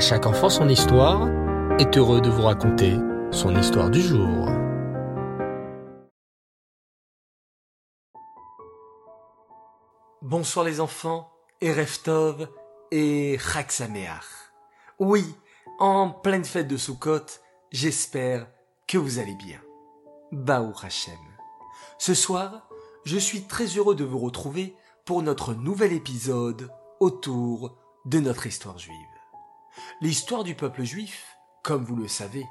Chaque enfant son histoire est heureux de vous raconter son histoire du jour. Bonsoir les enfants, et Reftov et Chag Oui, en pleine fête de Sukkot, j'espère que vous allez bien. Baou Hashem. Ce soir, je suis très heureux de vous retrouver pour notre nouvel épisode autour de notre histoire juive. L'histoire du peuple juif, comme vous le savez,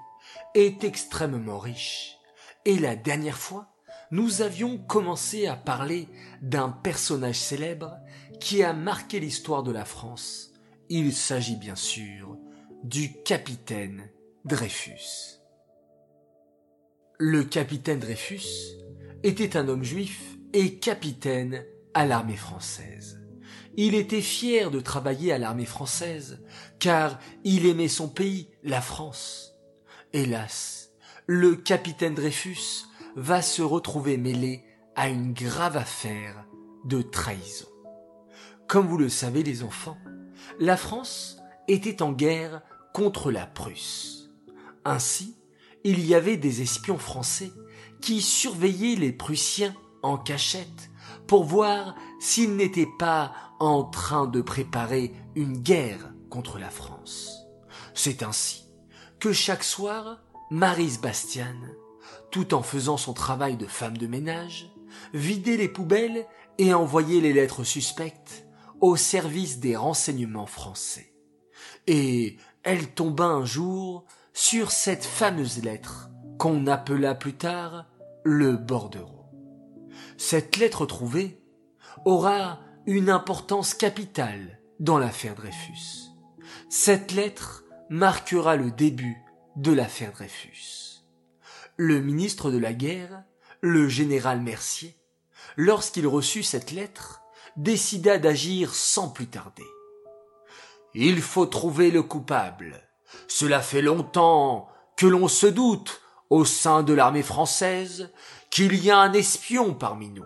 est extrêmement riche. Et la dernière fois, nous avions commencé à parler d'un personnage célèbre qui a marqué l'histoire de la France. Il s'agit bien sûr du capitaine Dreyfus. Le capitaine Dreyfus était un homme juif et capitaine à l'armée française. Il était fier de travailler à l'armée française, car il aimait son pays, la France. Hélas, le capitaine Dreyfus va se retrouver mêlé à une grave affaire de trahison. Comme vous le savez les enfants, la France était en guerre contre la Prusse. Ainsi, il y avait des espions français qui surveillaient les Prussiens en cachette pour voir s'ils n'étaient pas en train de préparer une guerre contre la France. C'est ainsi que chaque soir, Marise Bastian, tout en faisant son travail de femme de ménage, vidait les poubelles et envoyait les lettres suspectes au service des renseignements français. Et elle tomba un jour sur cette fameuse lettre qu'on appela plus tard le bordereau. Cette lettre trouvée aura une importance capitale dans l'affaire Dreyfus. Cette lettre marquera le début de l'affaire Dreyfus. Le ministre de la guerre, le général Mercier, lorsqu'il reçut cette lettre, décida d'agir sans plus tarder. Il faut trouver le coupable. Cela fait longtemps que l'on se doute, au sein de l'armée française, qu'il y a un espion parmi nous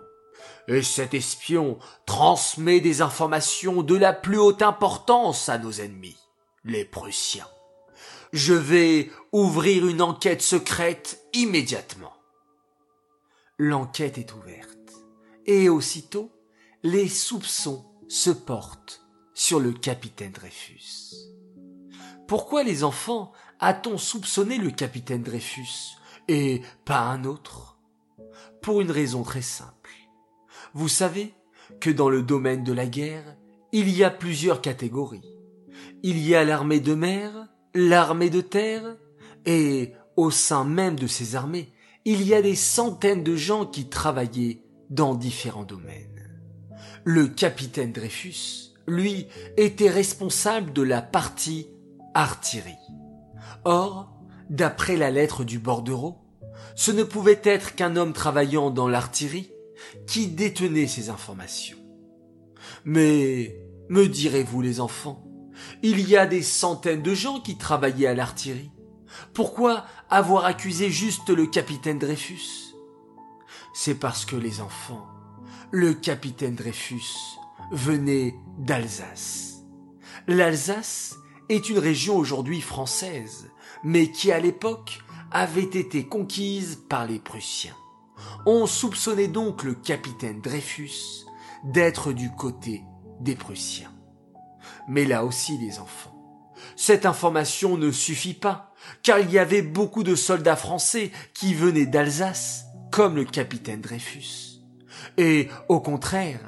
et cet espion transmet des informations de la plus haute importance à nos ennemis, les Prussiens. Je vais ouvrir une enquête secrète immédiatement. L'enquête est ouverte, et aussitôt, les soupçons se portent sur le capitaine Dreyfus. Pourquoi les enfants a-t-on soupçonné le capitaine Dreyfus et pas un autre? Pour une raison très simple. Vous savez que dans le domaine de la guerre, il y a plusieurs catégories. Il y a l'armée de mer, l'armée de terre, et au sein même de ces armées, il y a des centaines de gens qui travaillaient dans différents domaines. Le capitaine Dreyfus, lui, était responsable de la partie artillerie. Or, d'après la lettre du bordereau, ce ne pouvait être qu'un homme travaillant dans l'artillerie qui détenait ces informations. Mais, me direz-vous les enfants, il y a des centaines de gens qui travaillaient à l'artillerie. Pourquoi avoir accusé juste le capitaine Dreyfus? C'est parce que les enfants, le capitaine Dreyfus venait d'Alsace. L'Alsace est une région aujourd'hui française, mais qui à l'époque avait été conquise par les Prussiens. On soupçonnait donc le capitaine Dreyfus d'être du côté des Prussiens. Mais là aussi les enfants, cette information ne suffit pas, car il y avait beaucoup de soldats français qui venaient d'Alsace, comme le capitaine Dreyfus. Et au contraire,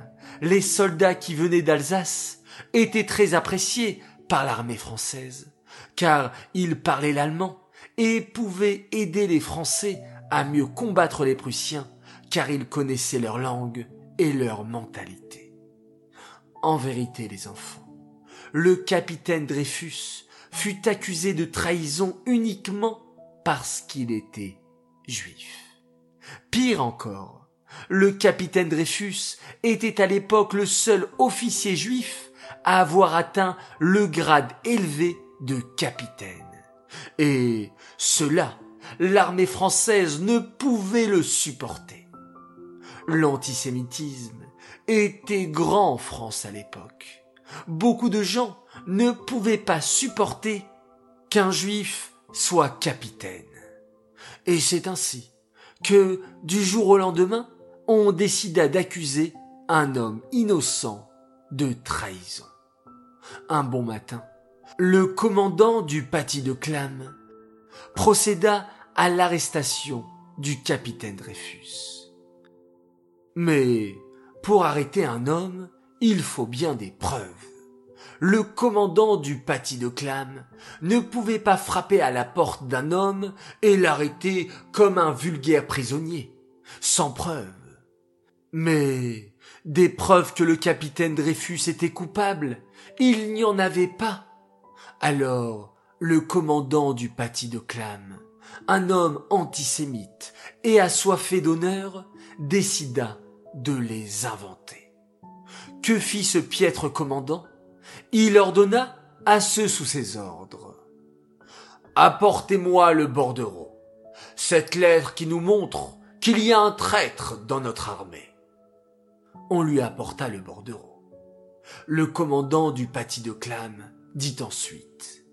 les soldats qui venaient d'Alsace étaient très appréciés par l'armée française, car ils parlaient l'allemand et pouvaient aider les Français à mieux combattre les Prussiens, car ils connaissaient leur langue et leur mentalité. En vérité, les enfants, le capitaine Dreyfus fut accusé de trahison uniquement parce qu'il était juif. Pire encore, le capitaine Dreyfus était à l'époque le seul officier juif à avoir atteint le grade élevé de capitaine. Et cela l'armée française ne pouvait le supporter. L'antisémitisme était grand en France à l'époque. Beaucoup de gens ne pouvait pas supporter qu'un juif soit capitaine. Et c'est ainsi que, du jour au lendemain, on décida d'accuser un homme innocent de trahison. Un bon matin, le commandant du paty de Clam procéda à l'arrestation du capitaine Dreyfus. Mais pour arrêter un homme, il faut bien des preuves. Le commandant du paty de Clam ne pouvait pas frapper à la porte d'un homme et l'arrêter comme un vulgaire prisonnier, sans preuve. Mais des preuves que le capitaine Dreyfus était coupable, il n'y en avait pas. Alors, le commandant du paty de Clam, un homme antisémite et assoiffé d'honneur, décida de les inventer. Que fit ce piètre commandant? Il ordonna à ceux sous ses ordres. Apportez-moi le bordereau, cette lettre qui nous montre qu'il y a un traître dans notre armée. On lui apporta le bordereau. Le commandant du paty de Clam dit ensuite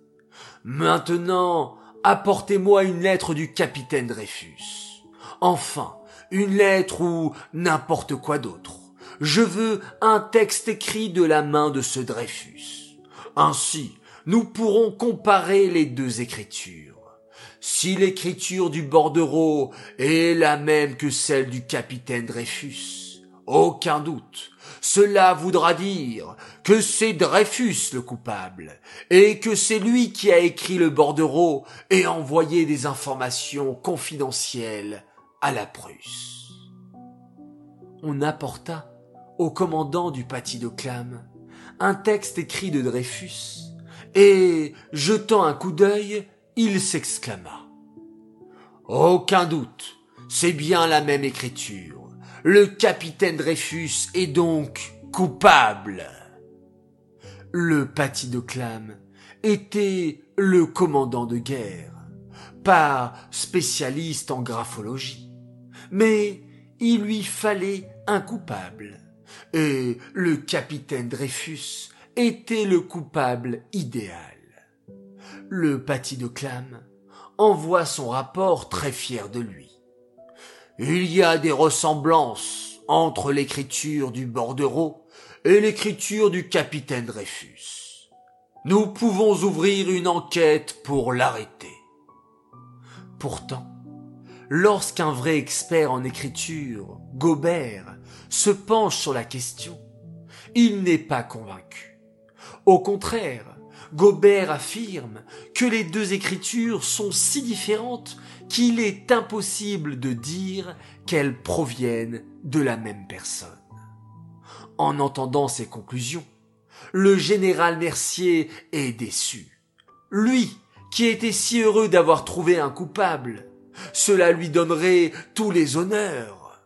Maintenant, apportez-moi une lettre du capitaine Dreyfus. Enfin, une lettre ou n'importe quoi d'autre. Je veux un texte écrit de la main de ce Dreyfus. Ainsi, nous pourrons comparer les deux écritures. Si l'écriture du bordereau est la même que celle du capitaine Dreyfus, aucun doute, cela voudra dire que c'est Dreyfus le coupable, et que c'est lui qui a écrit le bordereau et envoyé des informations confidentielles à la Prusse. On apporta au commandant du paty de Clam un texte écrit de Dreyfus, et, jetant un coup d'œil, il s'exclama. Aucun doute, c'est bien la même écriture le capitaine Dreyfus est donc coupable. Le paty de Clam était le commandant de guerre, pas spécialiste en graphologie, mais il lui fallait un coupable, et le capitaine Dreyfus était le coupable idéal. Le paty de Clam envoie son rapport très fier de lui. Il y a des ressemblances entre l'écriture du bordereau et l'écriture du capitaine Dreyfus. Nous pouvons ouvrir une enquête pour l'arrêter. Pourtant, lorsqu'un vrai expert en écriture, Gobert, se penche sur la question, il n'est pas convaincu. Au contraire, Gobert affirme que les deux écritures sont si différentes qu'il est impossible de dire qu'elles proviennent de la même personne. En entendant ces conclusions, le général Mercier est déçu. Lui, qui était si heureux d'avoir trouvé un coupable, cela lui donnerait tous les honneurs.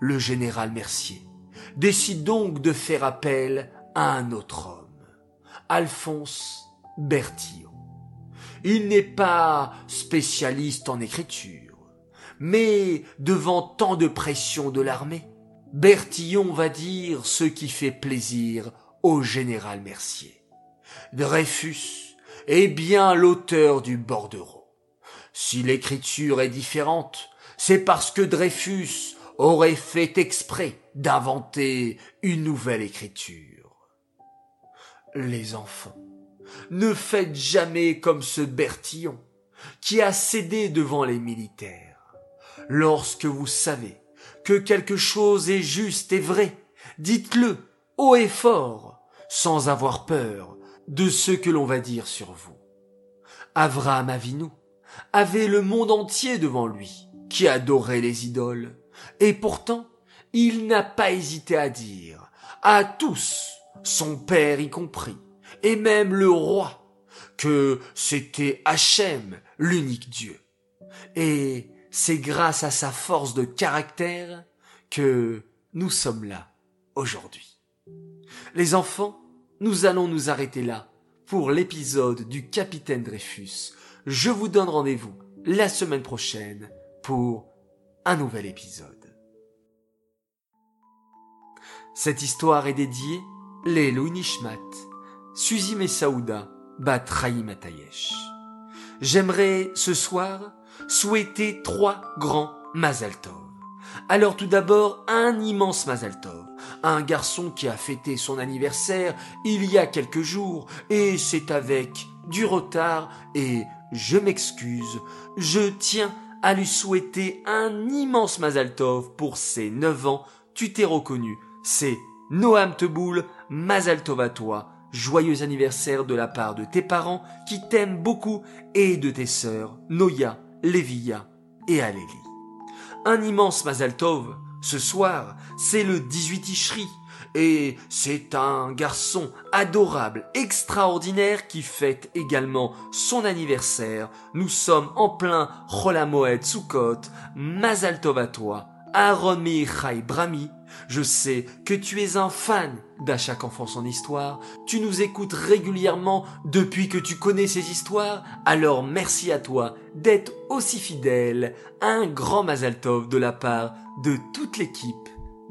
Le général Mercier décide donc de faire appel à un autre homme. Alphonse Bertillon. Il n'est pas spécialiste en écriture, mais devant tant de pression de l'armée, Bertillon va dire ce qui fait plaisir au général Mercier. Dreyfus est bien l'auteur du bordereau. Si l'écriture est différente, c'est parce que Dreyfus aurait fait exprès d'inventer une nouvelle écriture les enfants, ne faites jamais comme ce Bertillon, qui a cédé devant les militaires. Lorsque vous savez que quelque chose est juste et vrai, dites-le haut et fort, sans avoir peur de ce que l'on va dire sur vous. Avraham Avinu avait le monde entier devant lui, qui adorait les idoles, et pourtant il n'a pas hésité à dire à tous son père y compris, et même le roi, que c'était Hachem, l'unique Dieu. Et c'est grâce à sa force de caractère que nous sommes là aujourd'hui. Les enfants, nous allons nous arrêter là pour l'épisode du capitaine Dreyfus. Je vous donne rendez-vous la semaine prochaine pour un nouvel épisode. Cette histoire est dédiée les Nishmat, Suzy Messaouda, Bat Matayesh. J'aimerais ce soir souhaiter trois grands Mazal Tov. Alors tout d'abord, un immense Mazal Tov, un garçon qui a fêté son anniversaire il y a quelques jours, et c'est avec du retard, et je m'excuse, je tiens à lui souhaiter un immense Mazal Tov pour ses neuf ans, tu t'es reconnu, c'est Noam Teboul, Mazal Tov à toi, joyeux anniversaire de la part de tes parents qui t'aiment beaucoup et de tes sœurs Noya, Lévia et Alélie. Un immense Mazal Tov, ce soir, c'est le 18 Ishri, et c'est un garçon adorable, extraordinaire qui fête également son anniversaire. Nous sommes en plein Cholamoed Sukkot, Mazal Tov à toi, Aaron Meichai Brami, je sais que tu es un fan d'À chaque enfant son histoire. Tu nous écoutes régulièrement depuis que tu connais ces histoires. Alors merci à toi d'être aussi fidèle. Un grand Mazaltov de la part de toute l'équipe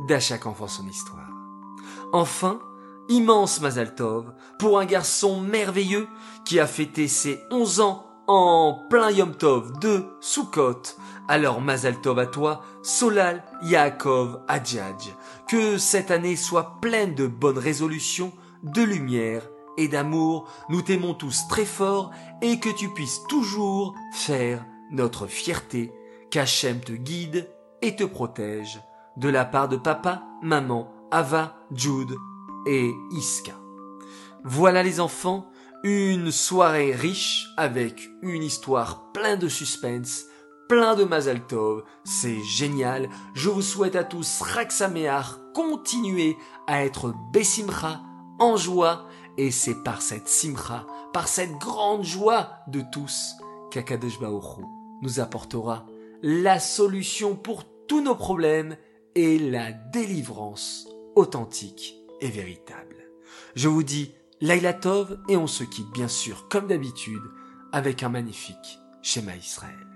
d'À chaque enfant son histoire. Enfin, immense Mazaltov pour un garçon merveilleux qui a fêté ses 11 ans en plein Yom Tov de Sukkot. Alors Mazal Tov à toi, Solal Yaakov Adjadj. Que cette année soit pleine de bonnes résolutions, de lumière et d'amour. Nous t'aimons tous très fort et que tu puisses toujours faire notre fierté. Qu'Hachem te guide et te protège. De la part de papa, maman, Ava, Jude et Iska. Voilà les enfants, une soirée riche avec une histoire plein de suspense, plein de Mazal Tov. C'est génial. Je vous souhaite à tous Raksameach, continuez à être Bessimcha, en joie. Et c'est par cette Simcha, par cette grande joie de tous, qu'Akadosh nous apportera la solution pour tous nos problèmes et la délivrance authentique et véritable. Je vous dis Laila Tov et on se quitte bien sûr comme d'habitude avec un magnifique schéma Israël.